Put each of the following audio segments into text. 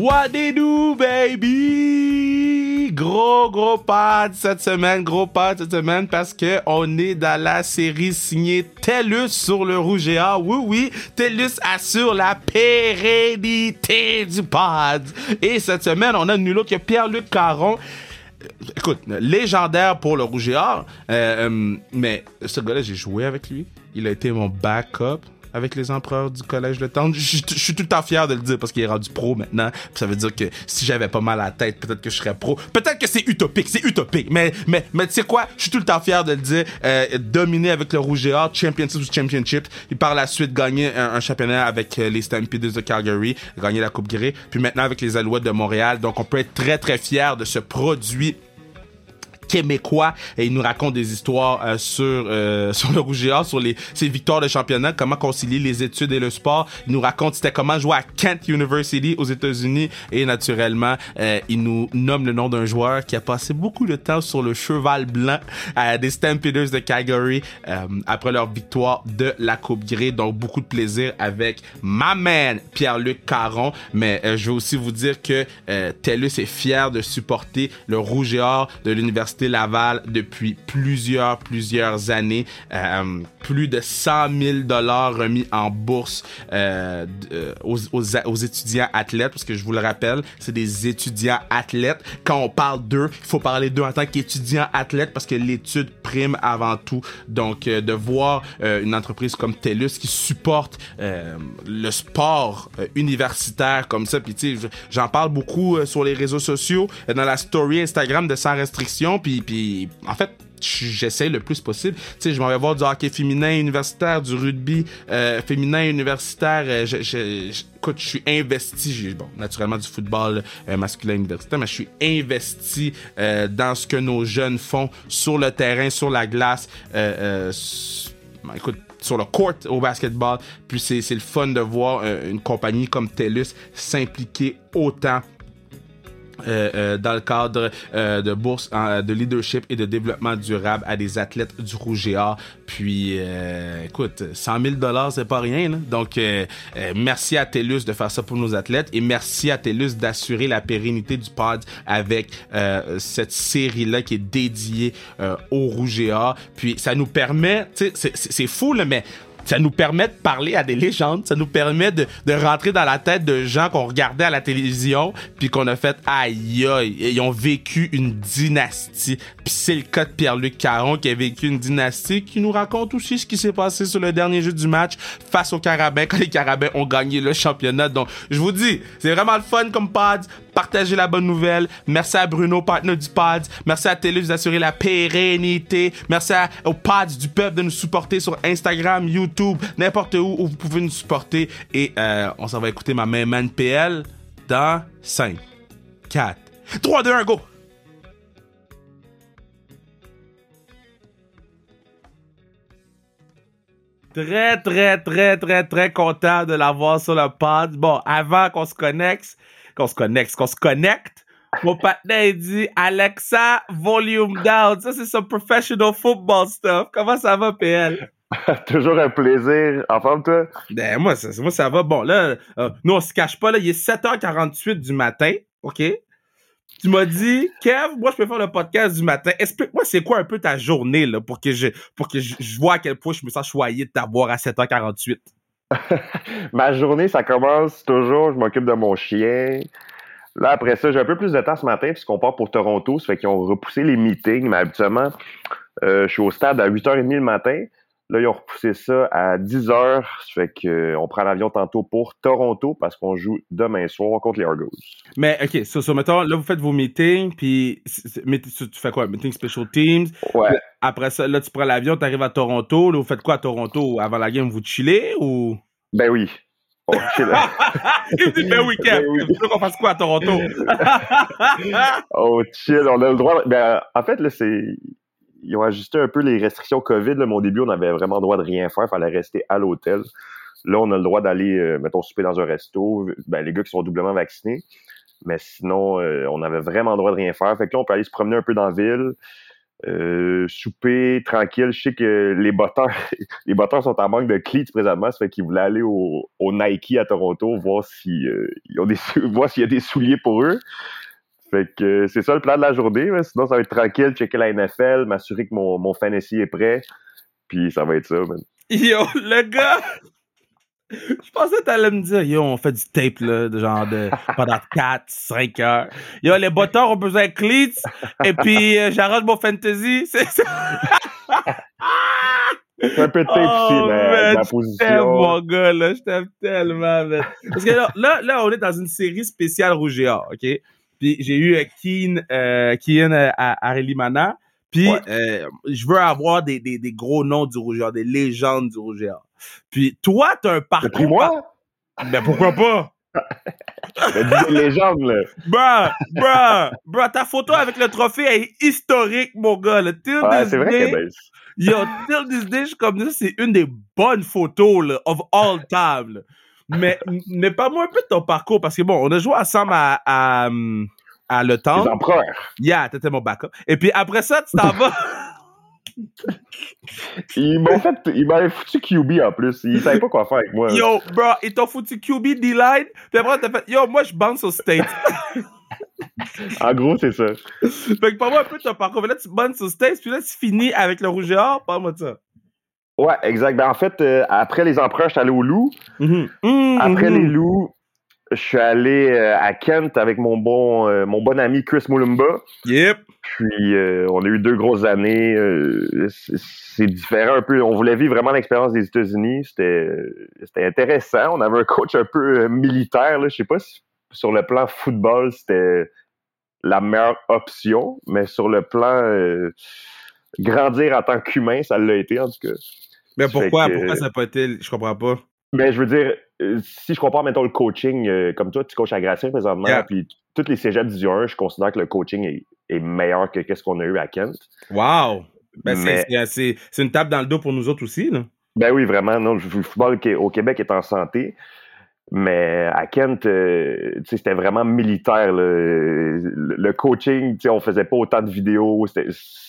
What they do, baby? Gros, gros pas cette semaine, gros pas cette semaine parce que on est dans la série signée TELUS sur le rouge et. Oui, oui, TELUS assure la pérennité du pod. Et cette semaine, on a nul autre que Pierre-Luc Caron écoute, légendaire pour le Rouge et Or, euh, euh, mais ce gars-là, j'ai joué avec lui. Il a été mon backup avec les empereurs du collège de Tente. Je, suis tout le temps fier de le dire parce qu'il est rendu pro maintenant. Ça veut dire que si j'avais pas mal à la tête, peut-être que je serais pro. Peut-être que c'est utopique, c'est utopique. Mais, mais, mais tu sais quoi? Je suis tout le temps fier de le dire. Euh, dominer avec le Rouge et Or, Championship ou Championship. Et par la suite, gagner un, championnat avec euh, les Stampeders de Calgary, gagner la Coupe Grey. Puis maintenant avec les Alouettes de Montréal. Donc on peut être très très fier de ce produit québécois et il nous raconte des histoires euh, sur euh, sur le Rouge et Or, sur les ses victoires de championnat, comment concilier les études et le sport. Il nous raconte c'était comment jouer à Kent University aux États-Unis et naturellement euh, il nous nomme le nom d'un joueur qui a passé beaucoup de temps sur le cheval blanc des Stampeders de Calgary après leur victoire de la Coupe Grey. Donc beaucoup de plaisir avec ma man Pierre-Luc Caron, mais je veux aussi vous dire que TELUS est fier de supporter le Rouge et Or de l'université Laval depuis plusieurs, plusieurs années. Euh, plus de 100 000 dollars remis en bourse euh, euh, aux, aux, étudiants athlètes, parce que je vous le rappelle, c'est des étudiants athlètes. Quand on parle d'eux, il faut parler d'eux en tant qu'étudiants athlètes, parce que l'étude prime avant tout. Donc, de voir une entreprise comme TELUS qui supporte le sport universitaire comme ça, puis tu sais, j'en parle beaucoup sur les réseaux sociaux, dans la story Instagram de Sans Restriction, puis en fait, j'essaie le plus possible. Tu sais, je m'en vais voir du hockey féminin universitaire, du rugby euh, féminin universitaire. Euh, je, écoute, je suis investi. Bon, naturellement du football euh, masculin universitaire, mais je suis investi dans ce que nos jeunes font sur le terrain, sur la glace. Sur le court au basketball. Puis c'est le fun de voir une compagnie comme TELUS s'impliquer autant euh, euh, dans le cadre euh, de bourses de leadership et de développement durable à des athlètes du Rouge et Or. Puis, écoute, 100 000 dollars, c'est pas rien. Là. Donc, merci à TELUS de faire ça pour nos athlètes et merci à TELUS d'assurer la pérennité du pod avec cette série-là qui est dédiée au Rouge et. Puis, ça nous permet, tu sais, c'est fou, là, mais ça nous permet de parler à des légendes, ça nous permet de, de rentrer dans la tête de gens qu'on regardait à la télévision, puis qu'on a fait aïe aïe, ils ont vécu une dynastie. Puis c'est le cas de Pierre-Luc Caron qui a vécu une dynastie, qui nous raconte aussi ce qui s'est passé sur le dernier jeu du match face aux Carabins quand les Carabins ont gagné le championnat. Donc je vous dis, c'est vraiment le fun comme pod. Partagez la bonne nouvelle. Merci à Bruno, partenaire du pod. Merci à Télé d'assurer la pérennité. Merci aux pods du peuple de nous supporter sur Instagram, YouTube n'importe où où vous pouvez nous supporter. Et euh, on s'en va écouter ma main man PL dans 5, 4, 3, 2, 1, go! Très, très, très, très, très content de l'avoir sur le pod. Bon, avant qu'on se connecte, qu'on se connecte, qu'on se connecte, mon partenaire dit Alexa, volume down. Ça, c'est some professional football stuff. Comment ça va, PL? Toujours un plaisir. En forme, toi? Ben, moi, ça, moi, ça va. Bon, là, euh, nous, on se cache pas, là. Il est 7h48 du matin. OK? Tu m'as dit, Kev, moi, je peux faire le podcast du matin. Explique-moi, c'est quoi un peu ta journée, là, pour que je, pour que je, vois à quel point je me sens choyé de t'avoir à 7h48. Ma journée, ça commence toujours, je m'occupe de mon chien. Là, après ça, j'ai un peu plus de temps ce matin puisqu'on part pour Toronto. Ça fait qu'ils ont repoussé les meetings, mais habituellement, euh, je suis au stade à 8h30 le matin. Là, ils ont repoussé ça à 10 heures. Ça fait qu'on euh, prend l'avion tantôt pour Toronto parce qu'on joue demain soir contre les Argos. Mais, OK, so, so mettons, là, vous faites vos meetings, puis tu fais quoi? Meeting Special Teams? Ouais. Après ça, là, tu prends l'avion, tu arrives à Toronto. Là, vous faites quoi à Toronto? Avant la game, vous chillez ou? Ben oui. On chill. Il dit ben oui, Kev. Ben oui. qu'on fasse quoi à Toronto? oh, chill. On a le droit. Ben, en fait, là, c'est ils ont ajusté un peu les restrictions COVID. Là, mais au début, on avait vraiment le droit de rien faire. Il fallait rester à l'hôtel. Là, on a le droit d'aller, euh, mettons, souper dans un resto. Ben, les gars qui sont doublement vaccinés. Mais sinon, euh, on avait vraiment le droit de rien faire. Fait que là, on peut aller se promener un peu dans la ville. Euh, souper tranquille. Je sais que les botteurs, les botteurs sont en manque de cleats présentement, ça fait qu'ils voulaient aller au, Nike à Toronto voir si euh, s'il y a des souliers pour eux. Fait que c'est ça le plan de la journée. Sinon, ça va être tranquille, checker la NFL, m'assurer que mon, mon fantasy est prêt. Puis ça va être ça, man. Yo, le gars! Je pensais que t'allais me dire, yo, on fait du tape, là, de genre de, pendant 4, 5 heures. Yo, les botteurs ont besoin de cleats, et puis euh, j'arrange mon fantasy. C'est ça. un peu de tape ici, oh, mais ma position. Je mon gars, là. Je t'aime tellement, man. Parce que là, là, on est dans une série spéciale Rougeard, OK? Puis j'ai eu euh, Keen, euh, Keen euh, à Mana. Puis euh, je veux avoir des, des, des, gros noms du Rougeard, des légendes du Rougeard. Puis toi, t'as un parcours. Pris moi? Ben pourquoi pas? des légendes, là. Bruh, bruh, bruh, ta photo avec le trophée est historique, mon gars. Là. Ouais, c'est vrai qu'elle est Yo, till this day, je comme ça, c'est une des bonnes photos, là, of all time. Mais, mais parle-moi un peu de ton parcours, parce que bon, on a joué ensemble à, à, à Le Temps. Les empereurs. Yeah, t'étais mon backup. Et puis après ça, tu t'en vas. ils m'ont fait, ils m'avaient foutu QB en plus. Ils savaient pas quoi faire avec moi. Yo, bro, ils t'ont foutu QB D-line. Puis après, t'as fait, yo, moi, je bounce au State. en gros, c'est ça. Fait que parle-moi un peu de ton parcours. Là, tu bounces au State, puis là, tu finis avec le rouge et or. Parle-moi de ça. Ouais, exact. Ben, en fait, euh, après les empereurs, je suis allé au loup. Mm-hmm. après mm-hmm. les loups, je suis allé euh, à Kent avec mon bon, euh, mon bon ami Chris Mulumba. Yep. Puis on a eu deux grosses années. c'est différent un peu. On voulait vivre vraiment l'expérience des États-Unis. C'était intéressant. On avait un coach un peu militaire. Là. Je sais pas si sur le plan football, c'était la meilleure option, mais sur le plan grandir en tant qu'humain, ça l'a été en tout cas. Mais pourquoi, pourquoi ça n'a pas été. Je comprends pas. Mais je veux dire, euh, si je compare, mettons, le coaching, euh, comme toi, tu coaches à Gracien présentement, puis toutes les cégeps Division 1, je considère que le coaching est, meilleur que ce qu'on a eu à Kent. Wow! Ben, c'est une tape dans le dos pour nous autres aussi, là. Ben oui, vraiment. Non, le football au Québec est en santé. Mais à Kent, euh, c'était vraiment militaire. Le, le coaching, on faisait pas autant de vidéos.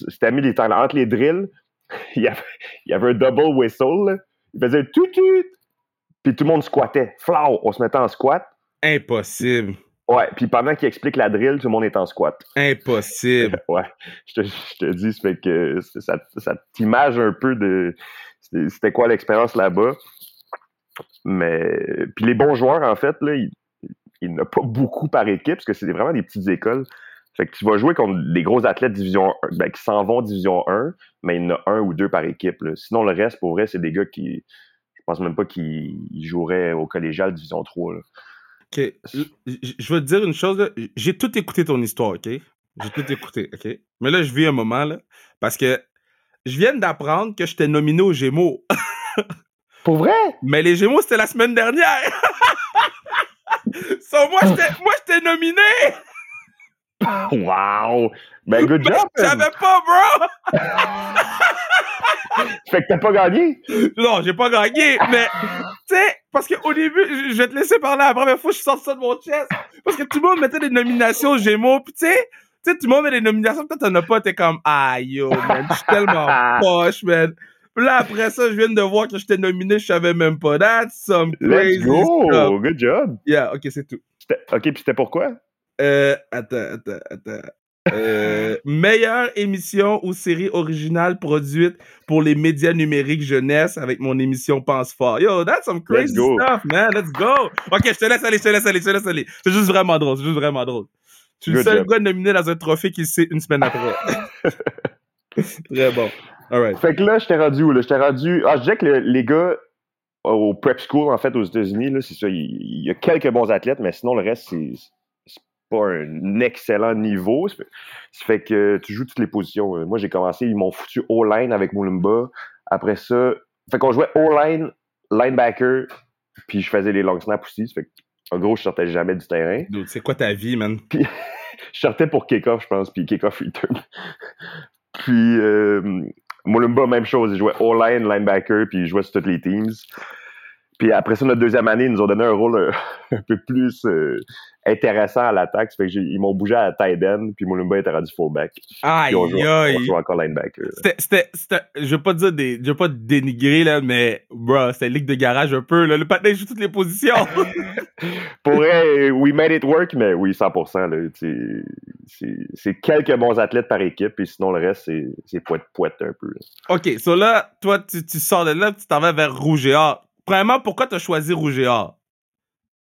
C'était militaire. Entre les drills, il y avait, il y avait un double whistle. Il faisait tout, tout. Puis tout le monde squattait. Flow, on se mettait en squat. Impossible. Ouais, puis pendant qu'il explique la drill, tout le monde est en squat. Impossible. ouais, je te, je te dis, ça fait que ça, ça t'image un peu de c'était quoi l'expérience là-bas. Mais puis les bons joueurs, en fait, là, il, il n'y en a pas beaucoup par équipe, parce que c'est vraiment des petites écoles. Fait que tu vas jouer contre des gros athlètes division 1, ben, qui s'en vont division 1, mais il y en a un ou deux par équipe. Sinon, le reste, pour vrai, c'est des gars qui, je pense même pas qu'ils joueraient au collégial Division 3. OK. Je veux te dire une chose. J'ai tout écouté ton histoire, OK? J'ai tout écouté, OK? Mais là, je vis un moment, là, parce que je viens d'apprendre que je t'ai nominé aux Gémeaux. Pour vrai? Mais les Gémeaux, c'était la semaine dernière. so, moi, je t'ai nominé. Wow! Ben, good job! Je savais pas, bro! fait que t'as pas gagné? Non, j'ai pas gagné, mais, tu sais, parce qu'au début, je vais te laisser parler la première fois que je sors ça de mon chest. Parce que tout le monde mettait des nominations Gémeaux, pis tu sais, tu sais, tout le monde met des nominations, peut-être t'en as pas, t'es comme, ah yo, man, je suis tellement poche, man. là, après ça, je viens de voir que je t'ai nominé, je savais même pas. That's some crazy Let's go! Good job! Yeah, ok, c'est tout. Ok, puis c'était pourquoi? Euh, attends, attends, attends. Euh, meilleure émission ou série originale produite pour les médias numériques jeunesse avec mon émission Pense Fort. Yo, that's some crazy stuff, man. Let's go. Ok, je te laisse aller, je te laisse aller, je te laisse aller. C'est juste vraiment drôle, c'est juste vraiment drôle. Tu es le seul gars nominé dans un trophée qui sait une semaine après. Très bon. Fait que là, je t'ai rendu où? Là? Je t'ai rendu. Ah, je disais que les gars au prep school, en fait, aux États-Unis, c'est ça. Il, y a quelques bons athlètes, mais sinon, le reste, c'est pas un excellent niveau. Ça fait que tu joues toutes les positions. Moi, j'ai commencé, ils m'ont foutu O-line avec Moulumba. Après ça, fait qu'on jouait O-line, linebacker, puis je faisais les long snaps aussi. Ça fait en gros, je sortais jamais du terrain. C'est quoi ta vie, man? Puis, je sortais pour kick-off, je pense, puis kick-off return. puis, euh, Moulumba, même chose. Il jouait O-line, linebacker, puis il jouait sur toutes les teams. Puis après ça, notre deuxième année, ils nous ont donné un rôle euh, un, peu plus euh, intéressant à l'attaque. Fait que ils m'ont bougé à tight end, puis Moulumba était rendu fullback. Aïe, on joue, aïe. on joue encore linebacker. C'était, je veux pas dire des, je veux pas dénigrer, là, mais, bro, c'était ligue de garage un peu, là. Le patin joue toutes les positions. Pour vrai, we made it work, mais oui, 100%, là. C'est, quelques bons athlètes par équipe, et sinon, le reste, c'est, poète-poète un peu. Là. OK, so là, toi, tu, tu sors de là, tu t'en vas vers Rouge et Or. Premièrement, pourquoi tu as choisi Rouge et Or?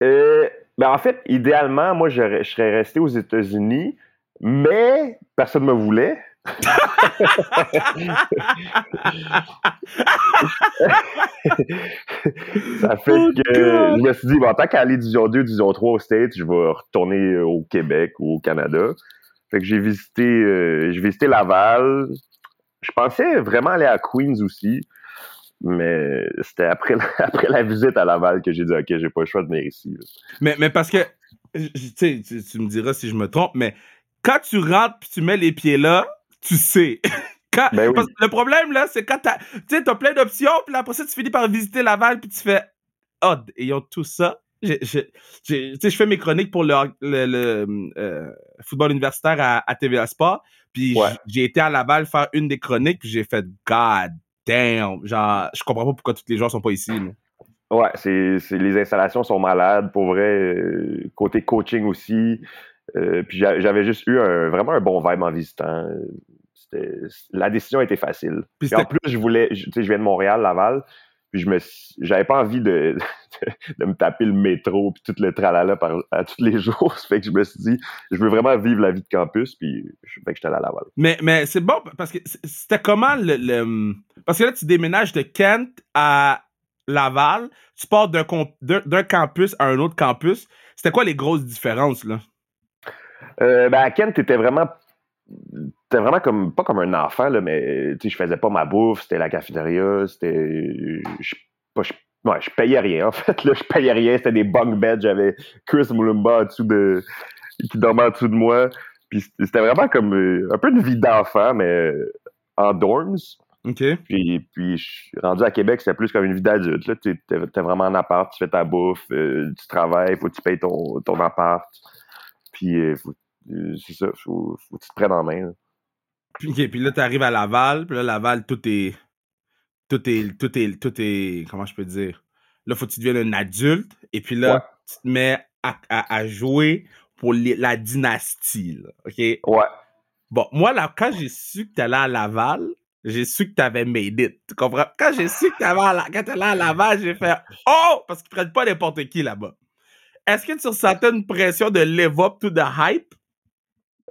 Euh, ben en fait, idéalement, moi, je, je serais resté aux États-Unis, mais personne ne me voulait. ça fait Oh, que God. je me suis dit, bon, tant qu'à aller Division 2, Division 3 au States, je vais retourner au Québec ou au Canada. Fait que j'ai visité, euh, j'ai visité Laval. Je pensais vraiment aller à Queens aussi, mais c'était après, la- après la visite à Laval que j'ai dit, OK, j'ai pas le choix de venir ici. Mais, mais parce que, tu me diras si je me trompe, mais quand tu rentres puis tu mets les pieds là, tu sais. Quand- Ben oui. parce que le problème, là, c'est quand t'as, t'as plein d'options, puis après ça, tu finis par visiter Laval, puis tu fais, oh, ils ont tout ça. Je fais mes chroniques pour le, le- le, euh, football universitaire à, à TVA Sport, puis Ouais. j'ai été à Laval faire une des chroniques, puis j'ai fait, God damn, genre, je comprends pas pourquoi tous les gens sont pas ici. Ouais, c'est, les installations sont malades, pour vrai. euh, côté coaching aussi. Euh, puis j'a- j'avais juste eu un, vraiment un bon vibe en visitant. La décision était facile. Puis en plus, je voulais, je, tu sais, je viens de Montréal, Laval, puis je me, j'avais pas envie de, de, me taper le métro puis tout le tralala par, à tous les jours. Fait que je me suis dit, je veux vraiment vivre la vie de campus, puis je fait que j'étais allé à Laval. Mais, mais c'est bon parce que c'était comment le, le- Parce que là, tu déménages de Kent à Laval, tu pars d'un d'un campus à un autre campus. C'était quoi les grosses différences, là? Euh, ben, à Kent, t'étais vraiment. T'étais vraiment comme. Pas comme un enfant, là, mais tu sais, je faisais pas ma bouffe, c'était la cafétéria, c'était. Je, pas, je, ouais, je payais rien, en fait. Là, je payais rien, c'était des bunk beds. J'avais Chris Moulumba en dessous de. qui dormait en dessous de moi. Puis c'était vraiment comme euh, un peu une vie d'enfant, mais euh, en dorms. OK. Puis, puis je suis rendu à Québec, c'était plus comme une vie d'adulte. Là. T'es, t'es- vraiment en appart, tu fais ta bouffe, euh, tu travailles, faut que tu payes ton, ton appart. Puis euh, faut- euh, c'est ça, faut, faut que tu te prennes en main. là. Puis, puis là, tu arrives à Laval, puis là, Laval, tout est. Tout est. Tout est. Tout est. Comment je peux dire? Là, faut que tu deviennes un adulte, et puis là, Ouais. tu te mets à, à- à jouer pour les- la dynastie, là, OK? Ouais. Bon, moi, là, quand j'ai su que t'allais à Laval, j'ai su que t'avais made it. Tu comprends? Quand j'ai su que t'avais à la- quand t'allais à Laval, j'ai fait Oh! Parce qu'ils prennent pas n'importe qui là-bas. Est-ce que tu ressentais une pression de live up to the hype?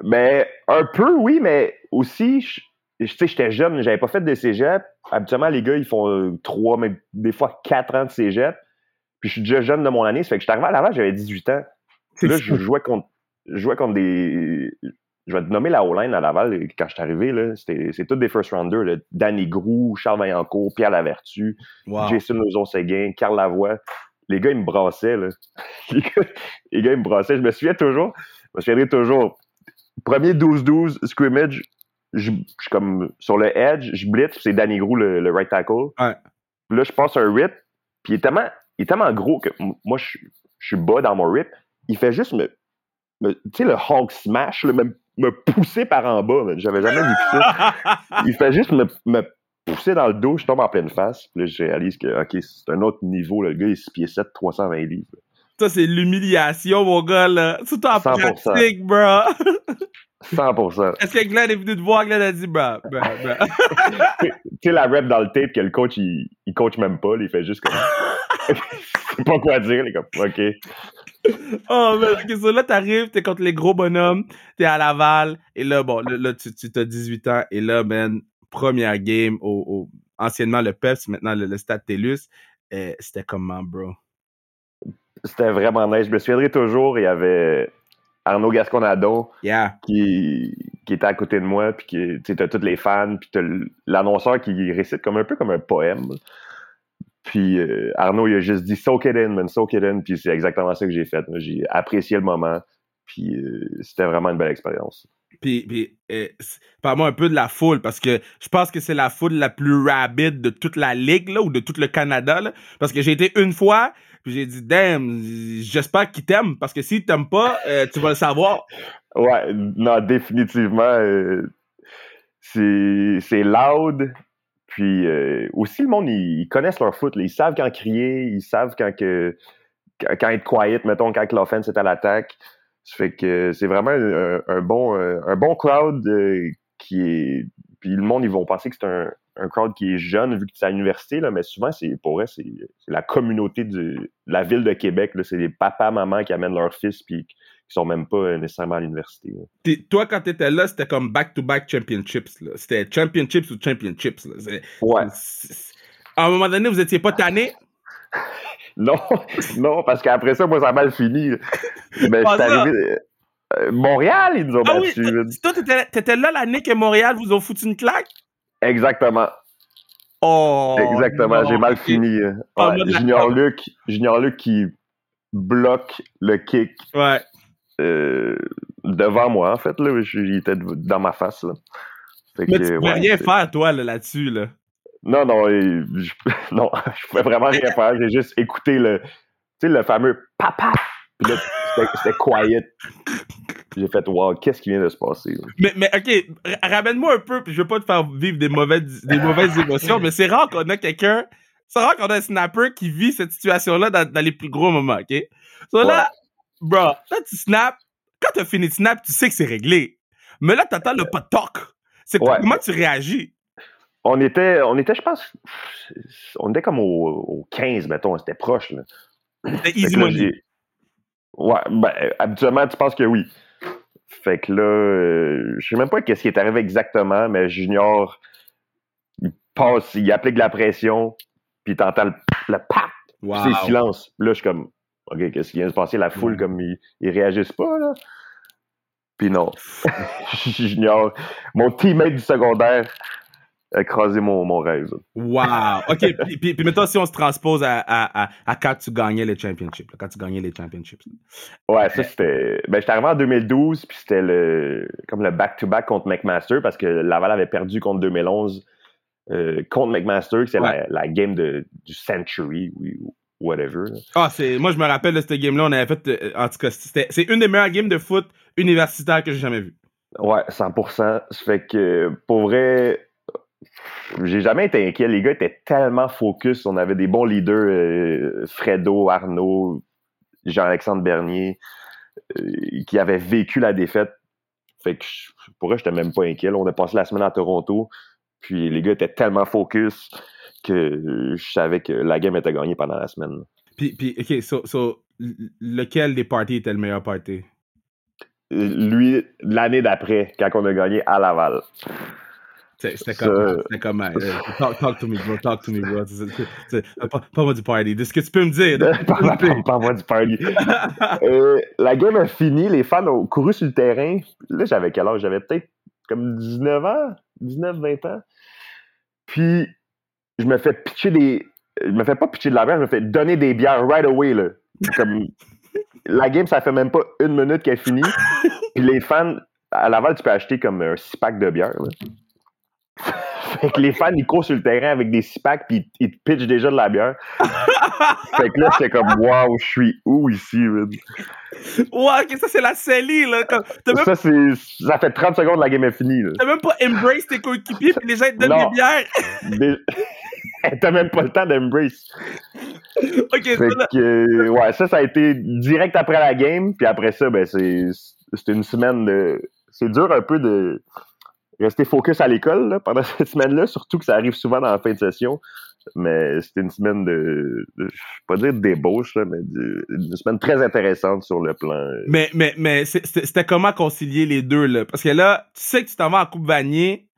Ben, un peu, oui, mais aussi, je- je- tu sais, j'étais jeune, j'avais pas fait de cégep. Habituellement, les gars, ils font euh, trois, mais des fois quatre ans de cégep. Puis je suis déjà jeune de mon année, ça fait que je suis arrivé à Laval, j'avais 18 ans. C'est Là, je jouais contre, je jouais contre des. Je vais te nommer la O-line à Laval quand je suis arrivé. C'est tous des first rounders. Là. Danny Grou, Charles Vaillancourt, Pierre Lavertu, Wow. Jason Lozon-Séguin, Carl Lavoie. Les gars, ils me brassaient. Là. Les, gars, les gars, ils me brassaient. Je me souviens toujours. Je me souviendrai toujours. Premier 12-12 scrimmage, je, suis comme sur le edge, je blitz, c'est Danny Grou, le, le right tackle. Ouais. Puis là, je passe un rip, puis il est tellement, il est tellement gros que moi, je, je suis bas dans mon rip. Il fait juste me. me- tu sais, le Hulk smash, là, me, me pousser par en bas. J'avais jamais vu ça. Il fait juste me, me pousser dans le dos, je tombe en pleine face. Puis là, je réalise que, OK, c'est un autre niveau. là. Le gars, il est 6 pieds 7, 320 livres. Ça, c'est l'humiliation, mon gars, là. Tout en 100%. pratique, bro. 100%. Est-ce que Glenn est venu te voir? Glenn a dit, bro, bro, bro. tu sais, la rep dans le tape que le coach, il, il coach même pas. là, il fait juste comme. c'est pas quoi dire. Est comme, OK. Oh, mais ok, so là, t'arrives, t'es contre les gros bonhommes, t'es à Laval, et là, bon, là, là, tu, tu t'as 18 ans, et là, man, première game au, au- anciennement le PEPS, maintenant le, le Stade TELUS, euh, c'était comment, bro? C'était vraiment nice. Je me souviendrai toujours, il y avait Arnaud Gasconadon Yeah. qui, qui était à côté de moi, puis qui, tu t'as tous les fans, puis t'as l'annonceur qui récite comme un peu comme un poème. Puis euh, Arnaud, il a juste dit « soak it in, man, soak it in », puis c'est exactement ça que j'ai fait. J'ai apprécié le moment, puis euh, c'était vraiment une belle expérience. puis, puis euh, parle-moi un peu de la foule, parce que je pense que c'est la foule la plus rapide de toute la ligue, là, ou de tout le Canada, là, parce que j'ai été une fois, puis j'ai dit, damn, j'espère qu'il t'aime, parce que s'il t'aime pas, euh, tu vas le savoir. Ouais, non, définitivement, euh, c'est loud, puis euh, aussi, le monde, ils, connaissent leur foot. Ils savent quand crier, ils savent quand, quand être quiet, mettons, quand l'offense est à l'attaque. Ça fait que c'est vraiment un, bon, un bon crowd qui est. Puis le monde, ils vont penser que c'est un, un, crowd qui est jeune vu que c'est à l'université, là, mais souvent, c'est pour eux, c'est la communauté de la ville de Québec. C'est les papas, mamans qui amènent leurs fils puis qui sont même pas euh, nécessairement à l'université. Toi, quand tu étais là, c'était comme back-to-back championships. C'était championships ou championships. Ouais. À un moment donné, vous étiez pas tanné? non, non, parce qu'après ça, moi, ça a mal fini. Mais c'est arrivé. Euh, Montréal, ils nous ont ah battus. Oui, toi, t'étais là l'année que Montréal vous ont foutu une claque? Exactement. Oh! Exactement, j'ai mal fini. Junior, Luc, Junior Luc qui bloque le kick. Ouais. Euh, devant moi, en fait. Là, il était dans ma face. Là. Mais tu ne pouvais rien faire, toi, là-dessus. Là, Non, non, je, non, je pouvais vraiment rien faire. J'ai juste écouté le, tu sais, le fameux papa. Puis là, c'était quiet. J'ai fait, wow, qu'est-ce qui vient de se passer? Mais, mais, ok, ramène-moi un peu, puis je veux pas te faire vivre des mauvaises, des mauvaises émotions, mais c'est rare qu'on a quelqu'un, c'est rare qu'on a un snapper qui vit cette situation-là dans, dans, les plus gros moments, ok? So là, bro, là, tu snaps. Quand t'as fini de snap, tu sais que c'est réglé. Mais là, t'attends le pas talk. C'est comment tu réagis? On était, on était, je pense, on était comme au, 15, mettons, c'était proche. C'était easy money. Ouais, ben, habituellement, tu penses que oui. Fait que là, euh, je sais même pas qu'est-ce qui est arrivé exactement, mais Junior, il passe, il applique la pression, puis t'entends le, le pap, c'est silence. Là, je suis comme, OK, qu'est-ce qui vient de se passer? La foule, comme ils, ils réagissent pas, là. Puis non. J'ignore. Mon teammate du secondaire a crasé mon, mon rêve. Wow! OK, puis, puis, puis, maintenant, si on se transpose à, à, à, quand tu gagnais les championships, quand tu gagnais les championships. Ouais, ça, c'était... Ben, j'étais arrivé en 2012, puis c'était le... comme le back-to-back contre McMaster, parce que Laval avait perdu contre 2011 euh, contre McMaster, c'est la, la, game de, du Century, oui, whatever. Ah, c'est, moi, je me rappelle de cette game-là, on avait fait, euh, en tout cas, c'est une des meilleures games de foot universitaire que j'ai jamais vues. Ouais, 100%. Ça fait que, pour vrai, j'ai jamais été inquiet. Les gars étaient tellement focus. On avait des bons leaders, euh, Fredo, Arnaud, Jean-Alexandre Bernier, euh, qui avaient vécu la défaite. Fait que, pour eux, j'étais même pas inquiet. on a passé la semaine à Toronto. Puis les gars étaient tellement focus que je savais que la game était gagnée pendant la semaine. Puis, puis OK, so, so, lequel des parties était le meilleur party? Lui, l'année d'après, quand on a gagné à Laval. C'était comme, c'était comme euh, talk, talk, to me, bro, talk to me, bro. Pas-moi du party. De ce que tu peux me dire. Pas-moi du party. euh, la game a fini, les fans ont couru sur le terrain. Là, j'avais quel âge? J'avais peut-être comme 19 ans, 19, 20 ans. Puis, je me fais pitcher des. Je me fais pas pitcher de la bière, je me fais donner des bières right away, là. Comme. la game, ça fait même pas une minute qu'elle finit. Puis les fans, à Laval, tu peux acheter comme un six pack de bière, là. fait que les fans, ils courent sur le terrain avec des six packs, puis ils te pitchent déjà de la bière. fait que là, c'est comme, waouh, je suis où ici, man? Wow, ça, c'est la CELI, là. Ça, c'est... ça fait 30 secondes, la game est finie, là. T'as même pas embrace tes coéquipiers, puis les gens te donnent des bières. T'as même pas le temps d'embrace. ok, fait que, ouais, ça, ça a été direct après la game, puis après ça, ben, c'est, c'était une semaine de. C'est dur un peu de rester focus à l'école pendant cette semaine-là, surtout que ça arrive souvent dans la fin de session. Mais c'était une semaine de, je ne vais pas dire de débauche, mais une semaine très intéressante sur le plan. Euh, mais, mais, mais c'était comment concilier les deux, là? Parce que là, tu sais que tu t'en vas en Coupe Vanier,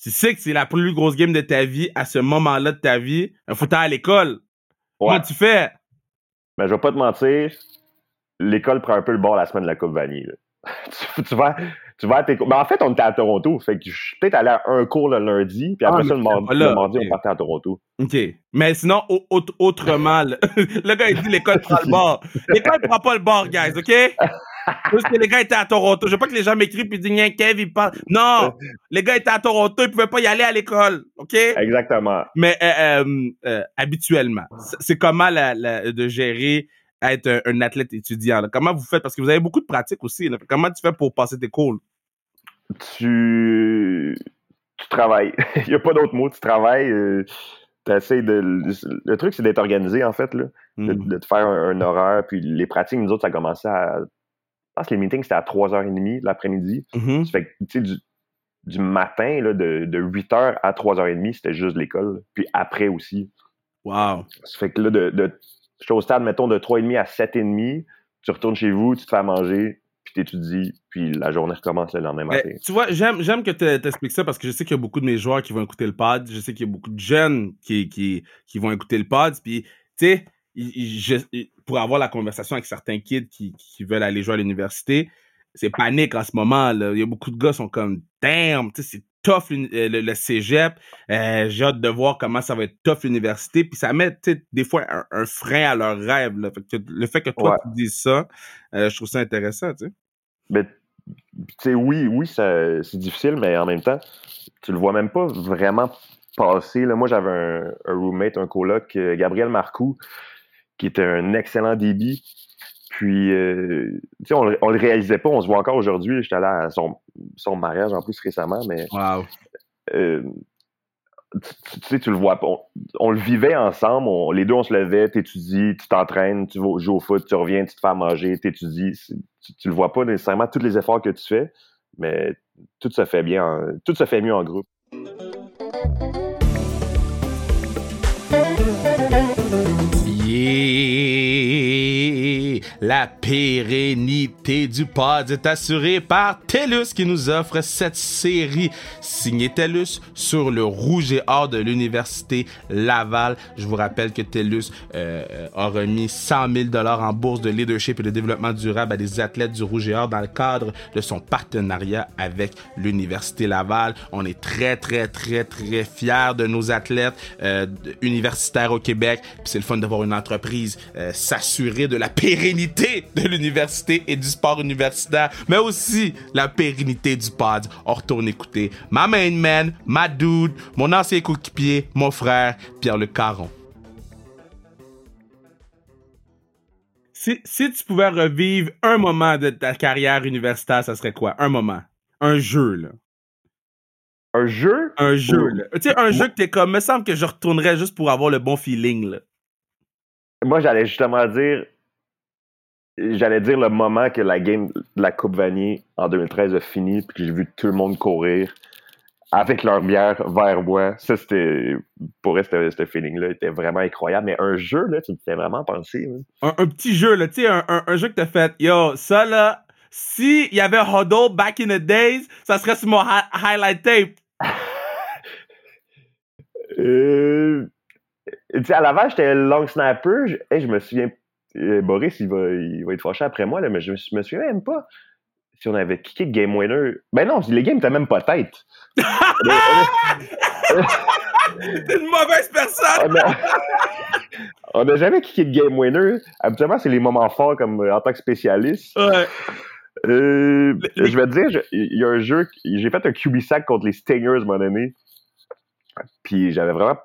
tu sais que c'est la plus grosse game de ta vie à ce moment-là de ta vie. Il faut à l'école. Comment tu fais? Mais je vais pas te mentir, l'école prend un peu le bord la semaine de la Coupe Vanier. tu, vas, tu vas à tes cours. Ben, en fait, on était à Toronto. Fait que je suis peut-être allé à un cours le lundi, puis après ah, ça, le mardi, on partait à Toronto. OK. Mais sinon, autrement, le, gars, il dit l'école prend le bord. L'école prend pas le bord, guys, OK? Parce que les gars étaient à Toronto. Je veux pas que les gens m'écrivent et disent, Kev, il parle. Non! les gars étaient à Toronto, ils pouvaient pas y aller à l'école. OK? Exactement. Mais euh, euh, euh habituellement, c'est comment la, la, de gérer être un, athlète étudiant? Comment vous faites? Parce que vous avez beaucoup de pratiques aussi. Comment tu fais pour passer tes cours? Tu, tu travailles. Il n'y a pas d'autre mot. Tu travailles. Euh, de. Le truc, c'est d'être organisé, en fait, là. De, mm. te faire un, horaire. Puis les pratiques, nous autres, ça commençait à. Je pense que les meetings, c'était à 3h30 l'après-midi. Ça fait que, tu sais, du, du, matin, là, de, de 8h à 3h30, c'était juste l'école. Puis après aussi. Wow. Ça fait que là, de, de je suis au stade, mettons, de 3,5 à 7,5. Tu retournes chez vous, tu te fais à manger, puis t'étudies, puis la journée recommence le lendemain matin. tu vois, j'aime, j'aime que tu expliques ça parce que je sais qu'il y a beaucoup de mes joueurs qui vont écouter le pod. Je sais qu'il y a beaucoup de jeunes qui, qui, qui vont écouter le pod. Puis, tu sais, pour avoir la conversation avec certains kids qui, qui veulent aller jouer à l'université, c'est panique en ce moment. Là. Il y a beaucoup de gars qui sont comme damn, c'est tough euh, le, cégep. Euh, j'ai hâte de voir comment ça va être tough l'université. Puis ça met des fois un, frein à leur rêve. le fait que toi tu dises ça, euh, je trouve ça intéressant. Mais tu oui, oui, c'est difficile, mais en même temps, tu le vois même pas vraiment passer. Là. Moi, j'avais un, roommate, un coloc, Gabriel Marcoux, qui était un excellent débit. Puis, euh, tu sais, on, on, le réalisait pas. On se voit encore aujourd'hui. J'étais allé à son, son, mariage en plus récemment, mais. Wow. Euh, tu, sais, tu le vois pas. On, le vivait ensemble. les deux, on se levait, t'étudies, tu t'entraînes, tu vas jouer au foot, tu reviens, tu te fais manger, t'étudies. Tu, tu le vois pas nécessairement tous les efforts que tu fais, mais tout se fait bien. tout se fait mieux en groupe. La pérennité du pod est assurée par TELUS qui nous offre cette série signée TELUS sur le rouge et or de l'Université Laval. Je vous rappelle que TELUS euh, a remis 100 000 dollars en bourse de leadership et de développement durable à des athlètes du rouge et or dans le cadre de son partenariat avec l'Université Laval. On est très, très, très, très fiers de nos athlètes euh, universitaires au Québec. C'est le fun de voir une entreprise euh, s'assurer de la pérennité de l'université et du sport universitaire, mais aussi la pérennité du pod. On retourne écouter ma main man, ma dude, mon ancien coéquipier, mon frère, Pierre-Luc Caron. Si, si tu pouvais revivre un moment de ta carrière universitaire, ça serait quoi? Un moment. Un jeu, là. Un jeu? Un jeu, là. Tu sais, un jeu que t'es comme, me semble que je retournerais juste pour avoir le bon feeling, là. Moi, j'allais justement dire, j'allais dire le moment que la game de la Coupe Vanier en 2013 a fini, puis que j'ai vu tout le monde courir avec leur bière vers moi. Ça, c'était, pour rester ce feeling-là était vraiment incroyable. Mais un jeu, là, tu me fais vraiment penser. Un, petit jeu, là, tu sais, un, un, jeu que t'as fait. Yo, ça, là, si y avait Huddle back in the days, ça serait sur mon highlight tape. euh, tu sais, à Laval, j'étais long snapper. Je, je me souviens. Euh, Boris, il va, il va être fâché après moi, là, mais je me, me souviens même pas si on avait kické Game Winner. Ben non, les games, t'as même pas tête. T'es une mauvaise personne! on n'a jamais kické de Game Winner. Habituellement, c'est les moments forts comme euh, en tant que spécialiste. Ouais. Euh, je vais te dire, il y a un jeu, j'ai fait un QB sack contre les Stingers à un moment donné. Puis j'avais vraiment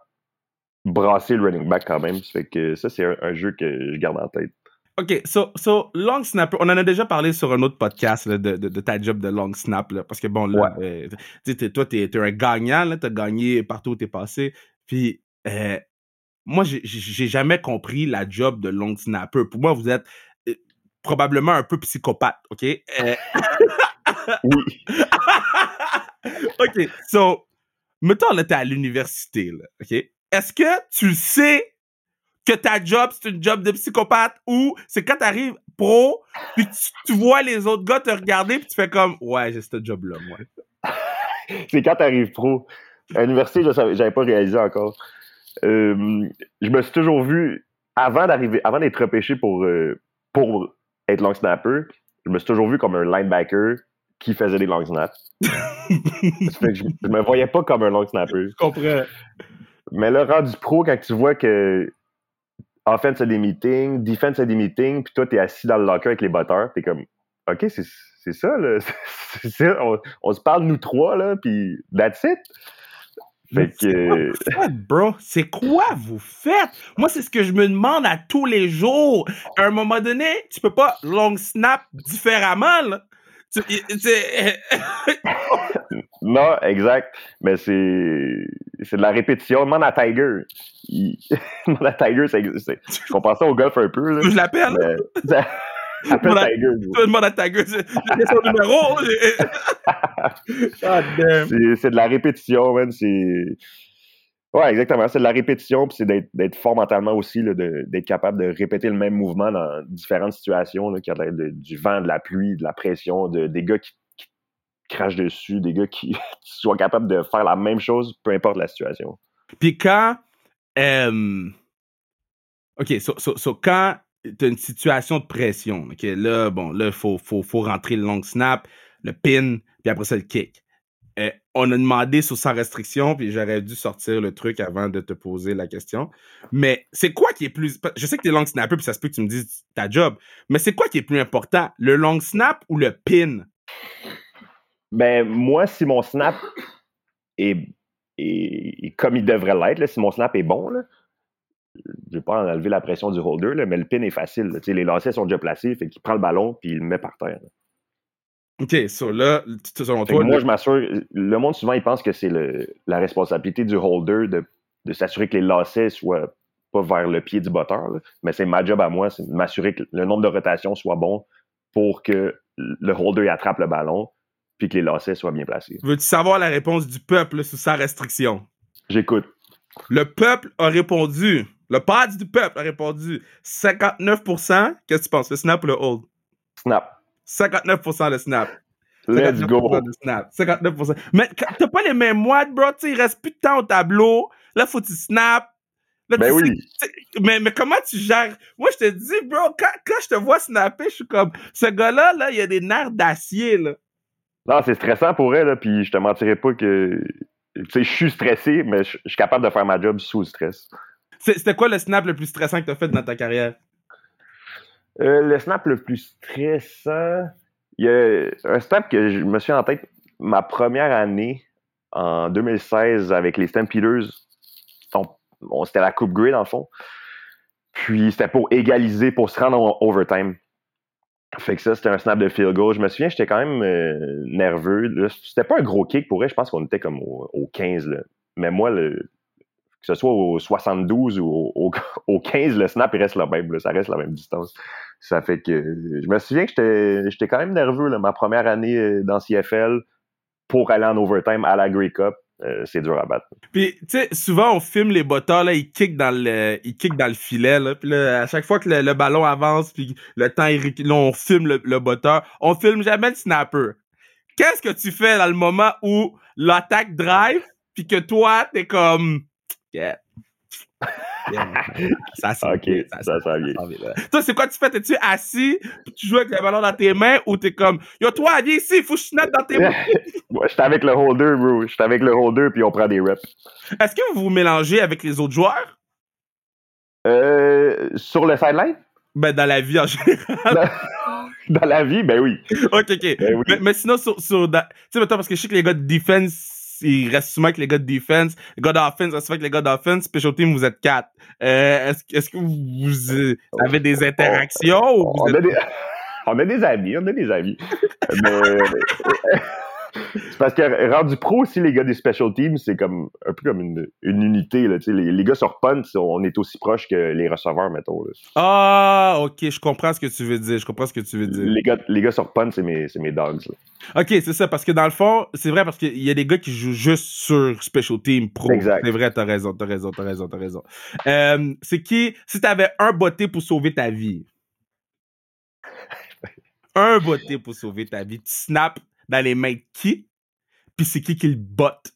brasser le running back quand même. Ça fait que ça, c'est un, jeu que je garde en tête. OK, so, so, long snapper, on en a déjà parlé sur un autre podcast de, de, ta job de long snap, parce que bon, là, euh, toi, t'es es un gagnant, t'as gagné partout où t'es passé, puis euh, moi, j'ai jamais compris la job de long snapper. Pour moi, vous êtes euh, probablement un peu psychopathe, OK? oui. OK, so, mettons, là, t'es à l'université, OK? Est-ce que tu sais que ta job, c'est une job de psychopathe ou c'est quand t'arrives pro, puis tu, vois les autres gars te regarder, puis tu fais comme, ouais, j'ai ce job-là, moi. c'est quand t'arrives pro. À l'université, je j'avais pas réalisé encore. Euh, je me suis toujours vu, avant d'arriver, avant d'être repêché pour, euh, pour être long snapper, je me suis toujours vu comme un linebacker qui faisait des long snaps. je, je, me voyais pas comme un long snapper. Je comprends. Mais là, rendu pro, quand tu vois que offense a des meetings, defense a des meetings, puis toi, t'es assis dans le locker avec les batteurs, t'es comme, OK, c'est ça, là. C'est ça. On, on, se parle, nous trois, là, puis that's it. Fait que... Faites, bro? C'est quoi vous faites? Moi, c'est ce que je me demande à tous les jours. À un moment donné, tu peux pas long snap différemment, là. non, exact. Mais c'est c'est de la répétition. Demande à Tiger. Il... Demande à Tiger, je comprends ça au golf un peu. Là. Je l'appelle. Mais... Appelle Tiger. Tu demandes à Tiger. J'ai son numéro. c'est de la répétition, man. C'est. Ouais, exactement. C'est de la répétition, puis c'est d'être fort mentalement aussi, d'être capable de répéter le même mouvement dans différentes situations, là, qui a du vent, de la pluie, de la pression, de, des gars qui, crachent dessus, des gars qui, soient capables de faire la même chose, peu importe la situation. Puis quand. Euh, OK, so, so, quand tu as une situation de pression, OK, là, bon, là, il faut, faut, faut rentrer le long snap, le pin, puis après ça, le kick. Euh, on a demandé sur sans restriction, puis j'aurais dû sortir le truc avant de te poser la question. Mais c'est quoi qui est plus. Je sais que t'es long snapper, puis ça se peut que tu me dises ta job, mais c'est quoi qui est plus important, le long snap ou le pin? Ben, moi, si mon snap est, comme il devrait l'être, si mon snap est bon, là, je vais pas enlever la pression du holder, mais le pin est facile. Les lacets sont déjà placés, fait qu'il prend le ballon puis il le met par terre. OK, so là, selon toi. Moi, je m'assure. Le monde, souvent, il pense que c'est la responsabilité du holder de, s'assurer que les lacets soient pas vers le pied du botteur. Mais c'est ma job à moi, c'est de m'assurer que le nombre de rotations soit bon pour que le holder attrape le ballon puis que les lacets soient bien placés. Veux-tu savoir la réponse du peuple sous sa restriction? J'écoute. Le peuple a répondu. Le pad du peuple a répondu 59%. Qu'est-ce que tu penses, le snap ou le hold? Snap. 59% de snap. Let's go. De snap. 59%. Mais t'as pas les mêmes watts, bro. il reste plus de temps au tableau. Là, faut que tu snap. ben oui. mais, mais comment tu gères? Moi, je te dis, bro, quand, quand je te vois snapper, je suis comme, ce gars-là, là, il a des nerfs d'acier, là. Non, c'est stressant pour elle, là, puis je te mentirais pas que. Tu sais, je suis stressé, mais je suis capable de faire ma job sous stress. C'était quoi le snap le plus stressant que tu as fait dans ta carrière? Euh, le snap le plus stressant, il y a un snap que je me suis en tête ma première année en 2016 avec les Stampeders. C'était la Coupe Grey, dans le fond. Puis c'était pour égaliser, pour se rendre en overtime. Fait que ça, c'était un snap de field goal. Je me souviens, j'étais quand même euh, nerveux. C'était pas un gros kick pour vrai. Je pense qu'on était comme au, 15. Mais moi, le, que ce soit au 72 ou au, 15, le snap, il reste le même. ça reste la même distance. Ça fait que je me souviens que j'étais quand même nerveux là, ma première année euh, dans CFL pour aller en overtime à la Grey Cup. Euh, c'est dur à battre. Puis, tu sais, souvent, on filme les botteurs, là, ils kickent dans le, ils kickent dans le filet, là. Puis à chaque fois que le, ballon avance, puis le temps, là, on filme le, le. On filme jamais le snapper. Qu'est-ce que tu fais dans le moment où l'attaque drive, puis que toi, t'es comme, Yeah. Ça sent bien. Ça, sent bien. Toi, c'est quoi tu fais? T'es-tu assis, tu joues avec le ballon dans tes mains ou t'es comme, yo, toi, viens ici, il faut que je snap dans tes mains? Moi, j'étais avec le holder, bro. J'étais avec le holder, puis on prend des reps. Est-ce que vous vous mélangez avec les autres joueurs? Euh, sur le sideline? Ben, dans la vie en général. Dans, la vie, ben oui. ok, ok. Ben mais, sinon, sur. sur tu sais, parce que je sais que les gars de defense il reste souvent avec les gars de defense. Les gars d'offense reste souvent avec les gars d'offense. Special team, vous êtes quatre. Euh, est-ce, est-ce que vous euh, avez des interactions on, ou vous êtes... a des, on a des amis, on a des amis. Mais, c'est parce que rendu pro aussi, les gars des special teams, c'est comme un peu comme une, une unité. Là, les, les gars sur punt, on est aussi proche que les receveurs, mettons. Ah, ok, je comprends ce que tu veux dire. Je comprends ce que tu veux dire. Les gars, les gars sur punt, c'est mes, mes dogs. Ok, c'est ça, parce que dans le fond, c'est vrai parce qu'il y a des gars qui jouent juste sur special team pro. Exact. C'est vrai, t'as raison, t'as raison, t'as raison, t'as raison. Euh, c'est qui, si t'avais un botté pour sauver ta vie, un botté pour sauver ta vie, tu snaps dans les mains de qui, puis c'est qui qui le botte?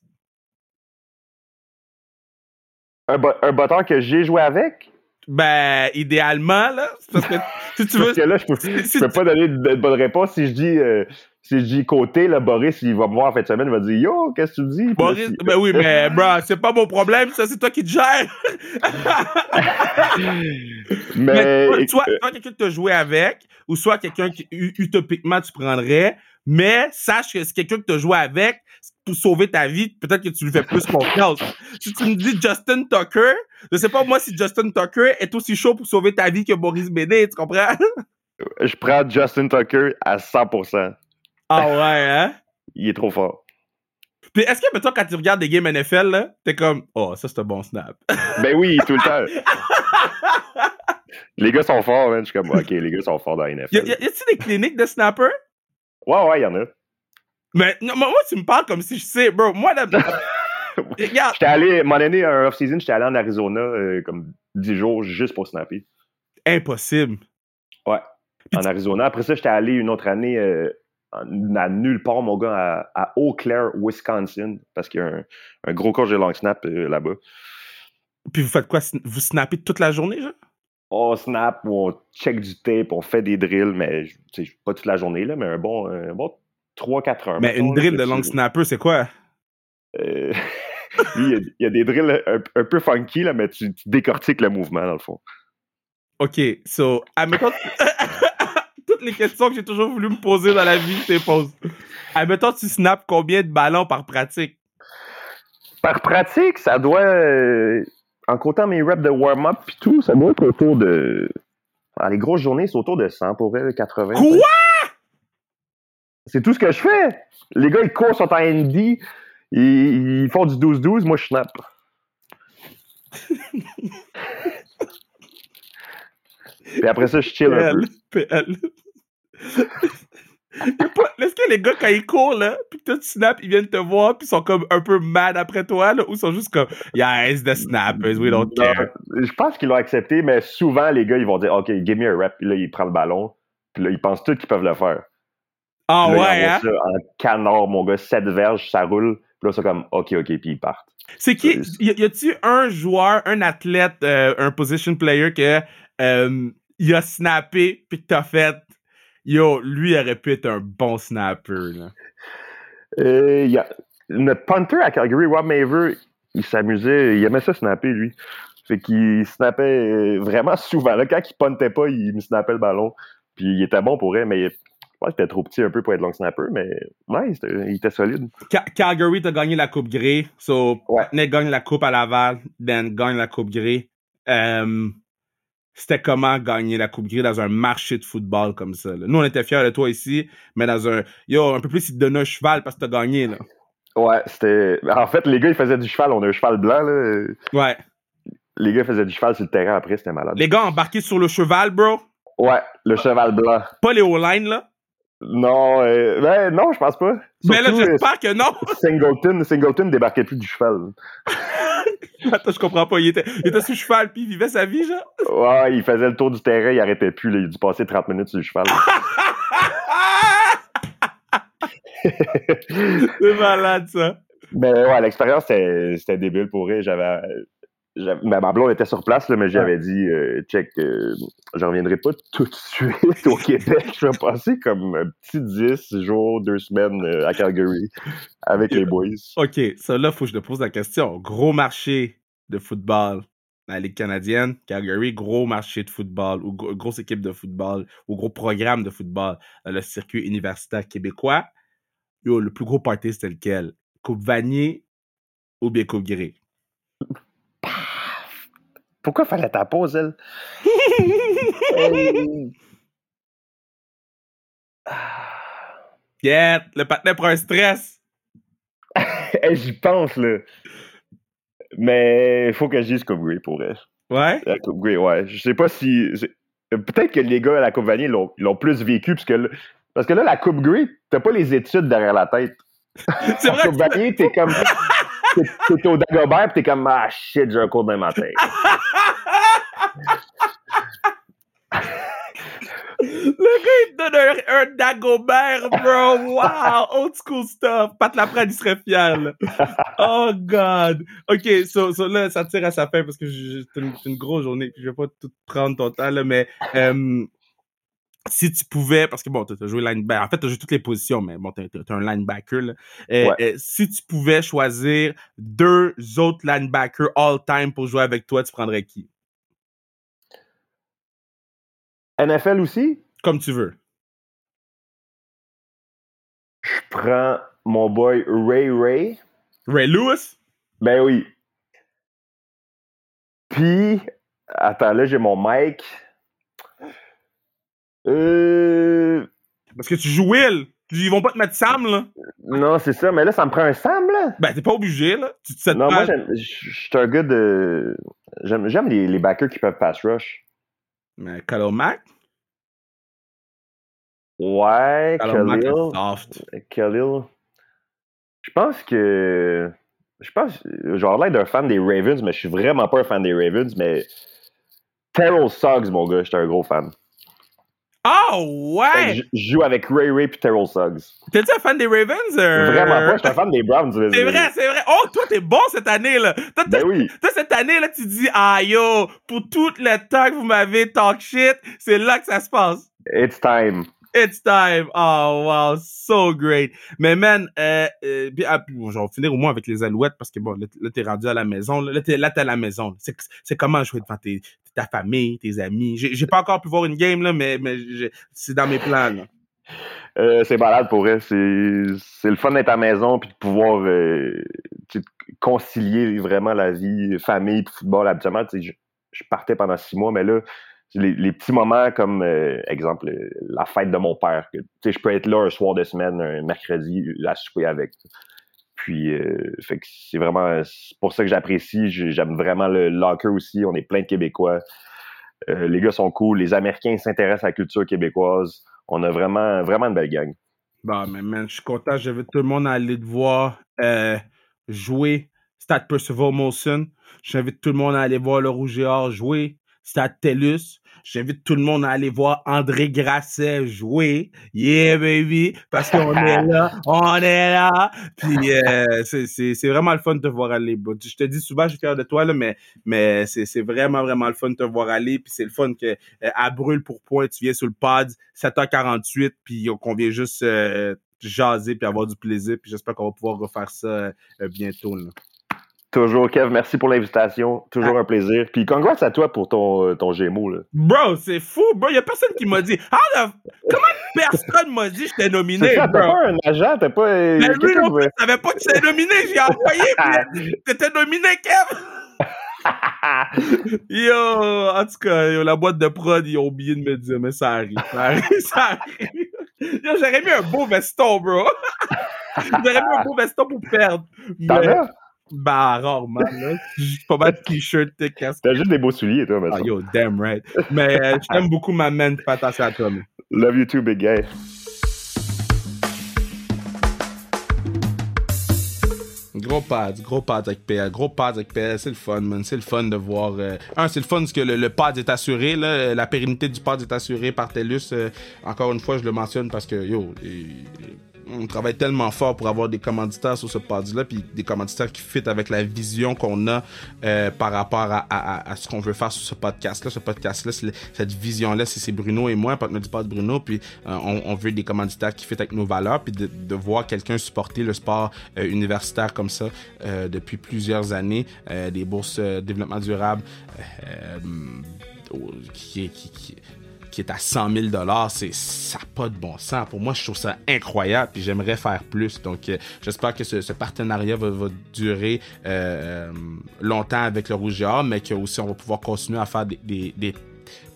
Un, un botteur que j'ai joué avec? Ben, idéalement, là. Parce que si tu veux. Parce que là, je peux, peux pas donner de, bonne réponse. Si je dis, euh, si je dis côté, là, Boris, il va me voir en fin de semaine, il va dire Yo, qu'est-ce que tu dis? Boris, ben oui, mais, bro, c'est pas mon problème, ça, c'est toi qui te gères. mais. toi, toi, quelqu'un que tu as joué avec, ou soit quelqu'un qui utopiquement tu prendrais, mais sache que c'est quelqu'un que tu as joué avec pour sauver ta vie, peut-être que tu lui fais plus confiance. si tu me dis Justin Tucker, je sais pas moi si Justin Tucker est aussi chaud pour sauver ta vie que Boris Bédé, tu comprends? Je prends Justin Tucker à 100%. Ah ouais, hein? Il est trop fort. Puis est-ce que, toi, quand tu regardes des games NFL, là, t'es comme, oh, ça, c'est un bon snap. ben oui, tout le temps. les gars sont forts, man. Je suis comme, OK, les gars sont forts dans la NFL. Y, a, t il des cliniques de snapper? Ouais, ouais, il y en a. Mais moi, tu me parles comme si je sais, bro. Moi, là. Regarde. J'étais allé, mon année, un off-season, j'étais allé en Arizona euh, comme 10 jours juste pour snapper. Impossible. Ouais. en Arizona. Après ça, j'étais allé une autre année euh, à nulle part, mon gars, à, Eau Claire, Wisconsin, parce qu'il y a un, gros coach de long snap euh, là-bas. Puis vous faites quoi? Vous snappez toute la journée, genre? On snap, on check du tape, on fait des drills, mais pas toute la journée, là, mais un bon, bon 3-4 heures. Mais une drill de long snapper, c'est quoi? Euh, il y, a des drills un, peu funky, là, mais tu, décortiques le mouvement, dans le fond. OK, so, admettons... toutes les questions que j'ai toujours voulu me poser dans la vie, c'est pose. Admettons, tu snaps combien de ballons par pratique? Par pratique, ça doit. Euh, en comptant mes reps de warm-up et tout, ça doit être autour de. les grosses journées, c'est autour de 100 pour elle, 80. Quoi? C'est tout ce que je fais. Les gars, ils courent, sont en ND, ils, ils font du 12-12, moi je snap. Et après ça, je chill un peu. Est-ce que les gars, quand ils courent, là, puis que tu snap, ils viennent te voir, puis ils sont comme un peu mad après toi, là, ou ils sont juste comme, it's the snappers, we don't care. je pense qu'ils l'ont accepté, mais souvent, les gars, ils vont dire, OK, give me a rep, puis là, ils prennent le ballon, puis là, ils pensent tous qu'ils peuvent le faire. Ah ouais, hein? Ça en canard, mon gars, 7 verges, ça roule, puis là, c'est comme, OK, OK, puis ils partent. C'est qui, y a-tu un joueur, un athlète, euh, un position player que, euh, il a snappé, puis que t'as fait, yo, lui aurait pu être un bon snapper. Là. Euh, y a, notre punter à Calgary, Rob Maver, il s'amusait, il aimait ça snapper, lui. Fait qu'il snappait euh, vraiment souvent. Là, quand il puntait pas, il me snappait le ballon. Puis il était bon pour elle, mais je pense qu'il était trop petit un peu pour être long snapper, mais ouais, il était, solide. Calgary, t'as gagné la Coupe Grey. So, ouais. gagne la Coupe à Laval, Dan gagne la Coupe Grey. Euh, c'était comment gagner la Coupe Grey dans un marché de football comme ça. Nous, on était fiers de toi ici, mais dans un. Yo, un peu plus, ils te donnaient un cheval parce que t'as gagné. Là. Ouais, c'était. En fait, les gars, ils faisaient du cheval. On a un cheval blanc. Là. Ouais. Les gars faisaient du cheval sur le terrain après, c'était malade. Les gars embarqués sur le cheval, bro? Ouais, le cheval blanc. Pas les O-line, là? Non, euh, ben, non, je pense pas. mais là, j'espère que non. Singleton, Singleton débarquait plus du cheval. Attends, je comprends pas. Il était, il était sur cheval puis il vivait sa vie, genre? Ouais, il faisait le tour du terrain, il arrêtait plus. Là. Il a dû passer 30 minutes sur le cheval. C'est malade, ça. Mais ouais, l'expérience, c'était débile pour eux. J'avais ma blonde était sur place, là, mais j'avais dit, euh, check, euh, je reviendrai pas tout de suite au Québec. Je vais passer comme un petit 10 jours, deux semaines euh, à Calgary avec les boys. OK, ça là, faut que je te pose la question. Gros marché de football dans la Ligue canadienne, Calgary, gros marché de football, ou grosse équipe de football, ou gros programme de football dans le circuit universitaire québécois. Yo, le plus gros party, c'était lequel? Coupe Vanier ou bien Coupe Grey? Pourquoi fallait ta pause, elle? Yeah, le partenaire pour un stress. J'y pense, là. Mais il faut que je dise Coupe Grey pour elle. Ouais? La Coupe Grey, ouais. Je sais pas si. Peut-être que les gars à la Coupe Vanier l'ont plus vécu, parce que, parce que là, la Coupe Grey, t'as pas les études derrière la tête. C'est vrai. Coupe Vanier, t'es comme. T'es au Dagobert, pis t'es comme, ah shit, j'ai un cours demain matin. Le te donne un, Dagobert, bro. Wow, old school stuff. Pat Laprade, il serait fier. Oh, God. OK, so, là, ça tire à sa fin parce que c'est une, une, grosse journée. Je vais pas tout prendre ton temps, là, mais euh, si tu pouvais, parce que bon, t'as joué linebacker, en fait, t'as joué toutes les positions, mais bon, t'es un linebacker, là. Euh, euh, si tu pouvais choisir deux autres linebackers all-time pour jouer avec toi, tu prendrais qui? NFL aussi? Comme tu veux. Je prends mon boy Ray Ray. Ray Lewis? Ben oui. Puis, attends, là, j'ai mon mic. Euh... Parce que tu joues Will. Ils vont pas te mettre Sam, là. Non, c'est ça. Mais là, ça me prend un Sam, là. Ben, t'es pas obligé, là. Tu te non, moi, je suis un gars de... J'aime les, les backers qui peuvent pass rush. Mais Khalil Mack? Ouais, Khalil. Soft. Khalil. Je pense que... Je pense... Genre, l'air d'un fan des Ravens, mais je suis vraiment pas un fan des Ravens, mais... Terrell Suggs, mon gars, j'étais un gros fan. Oh, ouais! Je joue avec Ray Ray et Terrell Suggs. T'es-tu un fan des Ravens? Vraiment pas, je suis un fan des Browns. C'est vrai, c'est vrai. Oh, toi, t'es bon cette année, là. Toi, ben oui. Toi, cette année, là, tu dis, ah yo, pour tout le temps que vous m'avez talk shit, c'est là que ça se passe. It's time. It's time. Oh, wow. So great. Mais, man, euh, euh, ah, je vais finir au moins avec les alouettes parce que, bon, là, t'es rendu à la maison. Là, t'es, là, t'es à la maison. C'est, comment jouer devant tes, ta famille, tes amis? J'ai, pas encore pu voir une game, là, mais, mais c'est dans mes plans. Euh, c'est malade pour elle. C'est, c'est le fun d'être à la maison puis de pouvoir euh, concilier vraiment la vie, famille, football. Habituellement, je, je partais pendant six mois, mais là, les, petits moments comme, euh, exemple, la fête de mon père. Que, je peux être là un soir de semaine, un mercredi, à souper avec. Puis, euh, fait c'est vraiment pour ça que j'apprécie. J'aime vraiment le locker aussi. On est plein de Québécois. Euh, les gars sont cool. Les Américains s'intéressent à la culture québécoise. On a vraiment, vraiment une belle gang. Bah, mais man, je suis content. J'invite tout le monde à aller te voir jouer Stade Percival Molson. J'invite tout le monde à aller voir le Rouge et Or jouer. Stade TELUS. J'invite tout le monde à aller voir André Grasset jouer. Yeah, baby! Parce qu'on est là, on est là! Puis euh, c'est vraiment le fun de te voir aller. Je te dis souvent, je suis fier de toi, là, mais, mais c'est vraiment, vraiment le fun de te voir aller. Puis c'est le fun que euh, à brûle pour point, tu viens sur le pad, 7h48, puis qu'on vient juste euh, jaser puis avoir du plaisir. Puis j'espère qu'on va pouvoir refaire ça bientôt. Là. Toujours, Kev, merci pour l'invitation. Toujours ah. un plaisir. Puis congrats à toi pour ton, euh, ton Gémeaux. Là. Bro, c'est fou, bro. Il a personne qui m'a dit. Comment personne m'a dit que j'étais nominé, T'as pas un agent, t'as pas. Mais lui non plus, savais pas que j'étais nominé. J'ai envoyé. T'étais nominé, Kev. yo, en tout cas, la boîte de prod, ils ont oublié de me dire, mais ça arrive, ça arrive, ça arrive. Yo, j'aurais mis un beau veston, bro. j'aurais mis un beau veston pour perdre. Mais... Bah, rarement, là. pas mal de t-shirt, tes casques. T'as juste des beaux souliers, toi, maintenant. Ah, yo, damn right. Mais euh, je t'aime beaucoup, ma man. Attention à toi, Love you too, big guy. Gros pad, gros pad avec PL, gros pad avec PL, c'est le fun, man. C'est le fun de voir. Euh, un, c'est le fun parce que le, pad est assuré, là. La pérennité du pad est assurée par TELUS. Euh, encore une fois, je le mentionne parce que, yo, on travaille tellement fort pour avoir des commanditaires sur ce pod-là, puis des commanditaires qui fit avec la vision qu'on a euh, par rapport à, ce qu'on veut faire sur ce podcast-là. Ce podcast-là, cette vision-là, c'est Bruno et moi, partenaire du pod Bruno, puis euh, on, veut des commanditaires qui fit avec nos valeurs, puis de, voir quelqu'un supporter le sport euh, universitaire comme ça depuis plusieurs années, des bourses développement durable qui qui est à 100 000 c'est ça pas de bon sens. Pour moi, je trouve ça incroyable et j'aimerais faire plus. Donc, euh, j'espère que ce, partenariat va, durer euh, longtemps avec le Rouge mais que aussi on va pouvoir continuer à faire des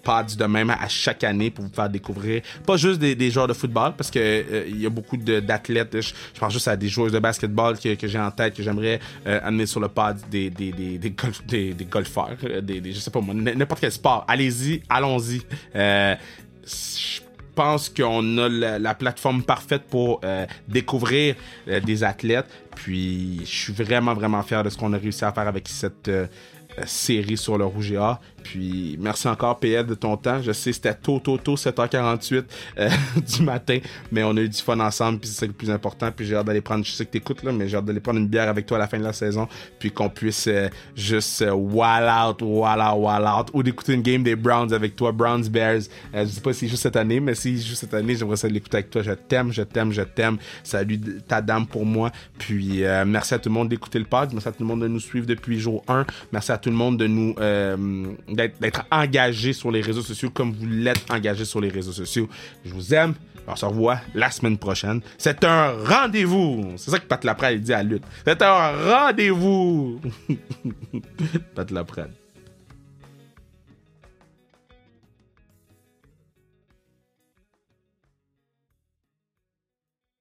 pods de même à chaque année pour vous faire découvrir pas juste des, joueurs de football parce que euh, il y a beaucoup d'athlètes je, pense juste à des joueurs de basketball que, que j'ai en tête que j'aimerais euh, amener sur le pod des des, des, des, des, golfeurs euh, des, je sais pas moi n'importe quel sport. Allez-y allons-y. Je pense qu'on a la, plateforme parfaite pour découvrir des athlètes. Puis je suis vraiment vraiment fier de ce qu'on a réussi à faire avec cette série sur le Rouge et Or. Puis merci encore PL de ton temps. Je sais c'était tôt, tôt, tôt, 7h48 euh, du matin, mais on a eu du fun ensemble, puis c'est le plus important. Puis j'ai hâte d'aller prendre, je sais que t'écoutes là, mais j'ai hâte d'aller prendre une bière avec toi à la fin de la saison, puis qu'on puisse euh, juste euh, wall out, wall out, wall out, ou d'écouter une game des Browns avec toi, Browns Bears. je sais pas s'il joue cette année, mais s'il joue cette année, j'aimerais ça l'écouter avec toi. Je t'aime, je t'aime, je t'aime. Salut ta dame pour moi. Puis merci à tout le monde d'écouter le pod. Merci à tout le monde de nous suivre depuis jour 1. Merci à tout le monde de nous d'être engagé sur les réseaux sociaux comme vous l'êtes engagé sur les réseaux sociaux. Je vous aime. On se revoit la semaine prochaine. C'est un rendez-vous. C'est ça que Pat Laprade dit à Lutte. C'est un rendez-vous. Pat Laprade.